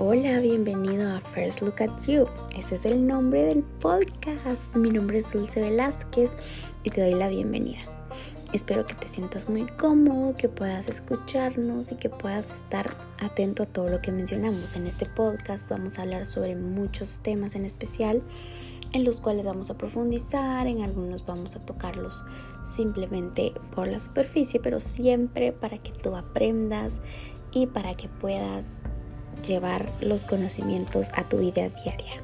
Hola, bienvenido a First Look at You. Ese es el nombre del podcast. Mi nombre es Dulce Velázquez y te doy la bienvenida. Espero que te sientas muy cómodo, que puedas escucharnos y que puedas estar atento a todo lo que mencionamos. En este podcast vamos a hablar sobre muchos temas en especial en los cuales vamos a profundizar, en algunos vamos a tocarlos simplemente por la superficie, pero siempre para que tú aprendas y para que puedas llevar los conocimientos a tu vida diaria.